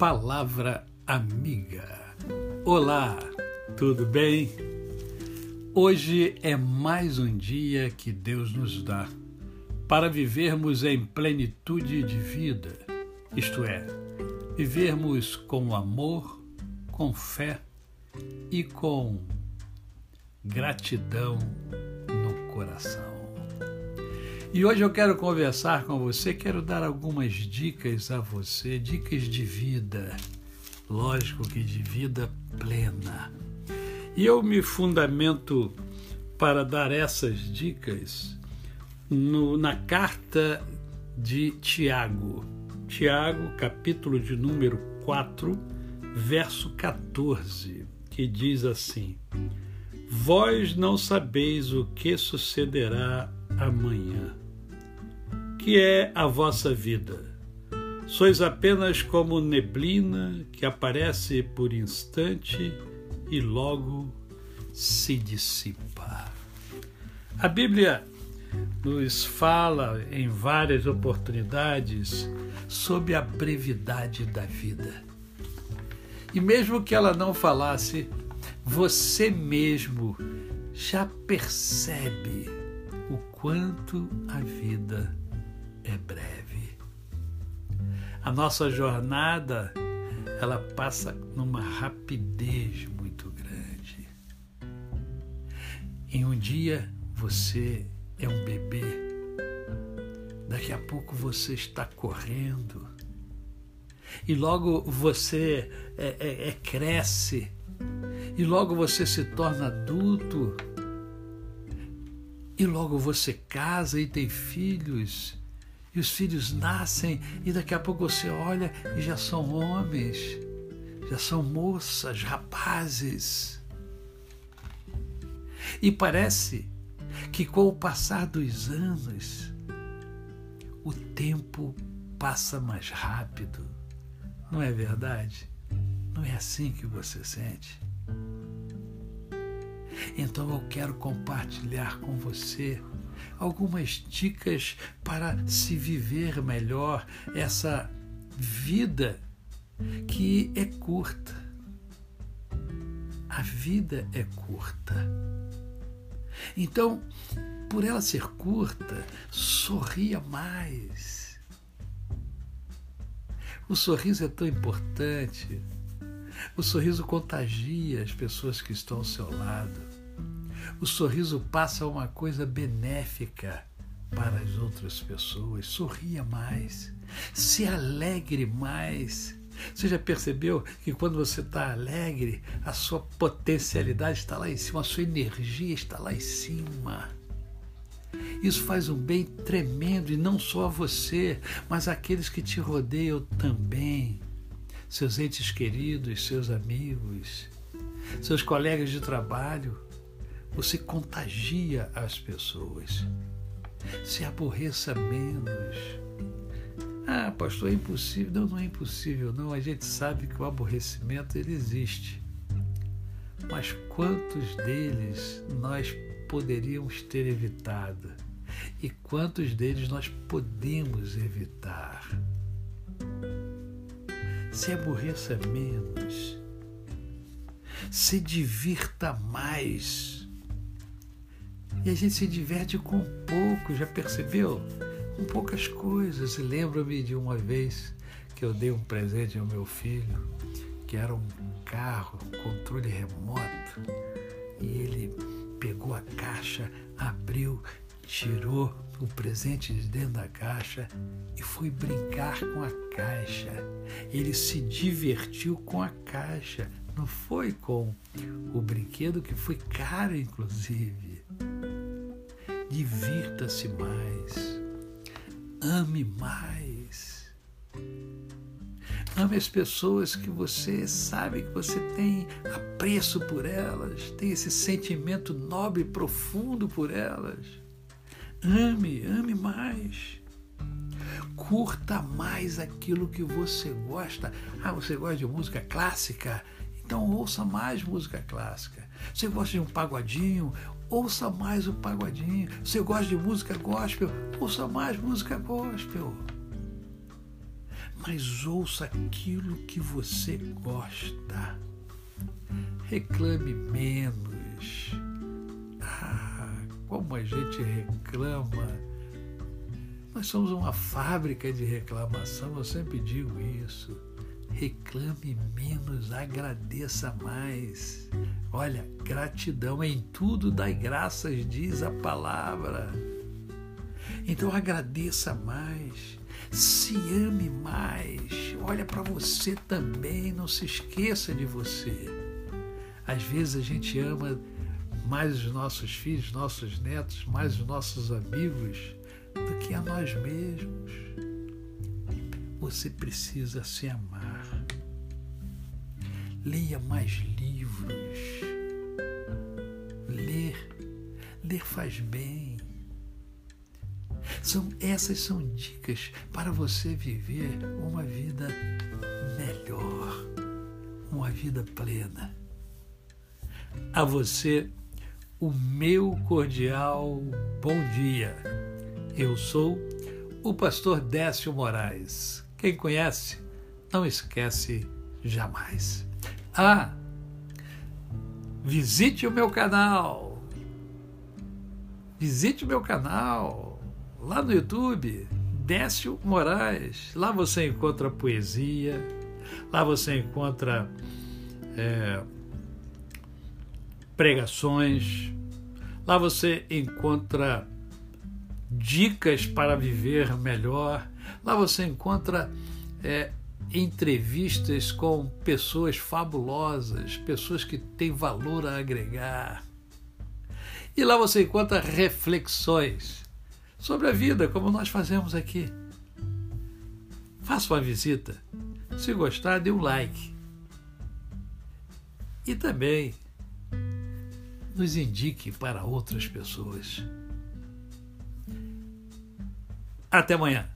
Palavra Amiga. Olá, tudo bem? Hoje é mais um dia que Deus nos dá para vivermos em plenitude de vida, isto é, vivermos com amor, com fé e com gratidão no coração. E hoje eu quero conversar com você, quero dar algumas dicas a você, dicas de vida, lógico que de vida plena. E eu me fundamento para dar essas dicas no, na carta de Tiago. Tiago, capítulo de número 4, verso 14, que diz assim: Vós não sabeis o que sucederá amanhã que é a vossa vida? Sois apenas como neblina que aparece por instante e logo se dissipa. A Bíblia nos fala em várias oportunidades sobre a brevidade da vida. E mesmo que ela não falasse, você mesmo já percebe quanto a vida é breve. A nossa jornada ela passa numa rapidez muito grande. Em um dia você é um bebê, daqui a pouco você está correndo, e logo você é, é, é cresce, e logo você se torna adulto, e logo você casa e tem filhos, e os filhos nascem e daqui a pouco você olha e já são homens, já são moças, rapazes. E parece que com o passar dos anos, o tempo passa mais rápido. Não é verdade? Não é assim que você sente? Então eu quero compartilhar com você algumas dicas para se viver melhor essa vida que é curta. A vida é curta. Então, por ela ser curta, sorria mais. O sorriso é tão importante. O sorriso contagia as pessoas que estão ao seu lado. O sorriso passa uma coisa benéfica para as outras pessoas. Sorria mais, se alegre mais. Você já percebeu que quando você está alegre, a sua potencialidade está lá em cima, a sua energia está lá em cima. Isso faz um bem tremendo e não só a você, mas àqueles que te rodeiam também. Seus entes queridos, seus amigos, seus colegas de trabalho você contagia as pessoas. Se aborreça menos. Ah, pastor, é impossível. Não, não é impossível, não. A gente sabe que o aborrecimento ele existe. Mas quantos deles nós poderíamos ter evitado? E quantos deles nós podemos evitar? Se aborreça menos. Se divirta mais e a gente se diverte com pouco, já percebeu? Com poucas coisas. Lembro-me de uma vez que eu dei um presente ao meu filho, que era um carro, controle remoto, e ele pegou a caixa, abriu, tirou o presente de dentro da caixa e foi brincar com a caixa. Ele se divertiu com a caixa, não foi com o brinquedo que foi caro, inclusive. Divirta-se mais. Ame mais. Ame as pessoas que você sabe que você tem apreço por elas, tem esse sentimento nobre e profundo por elas. Ame, ame mais. Curta mais aquilo que você gosta. Ah, você gosta de música clássica? Então ouça mais música clássica. Você gosta de um pagodinho? ouça mais o pagodinho. Você gosta de música gospel? Ouça mais música gospel. mas ouça aquilo que você gosta. Reclame menos. Ah, como a gente reclama. Nós somos uma fábrica de reclamação, eu sempre digo isso. Reclame menos, agradeça mais. Olha, gratidão em tudo dai graças, diz a palavra. Então agradeça mais, se ame mais, olha para você também, não se esqueça de você. Às vezes a gente ama mais os nossos filhos, nossos netos, mais os nossos amigos do que a nós mesmos. Você precisa se amar. Leia mais livros. Ler, ler faz bem. São, essas são dicas para você viver uma vida melhor, uma vida plena. A você, o meu cordial bom dia. Eu sou o pastor Décio Moraes. Quem conhece, não esquece jamais. Ah, visite o meu canal. Visite o meu canal. Lá no YouTube, Décio Moraes. Lá você encontra poesia, lá você encontra é, pregações, lá você encontra dicas para viver melhor, lá você encontra é, entrevistas com pessoas fabulosas, pessoas que têm valor a agregar. E lá você encontra reflexões sobre a vida, como nós fazemos aqui. Faça uma visita. Se gostar, dê um like. E também nos indique para outras pessoas. Até amanhã.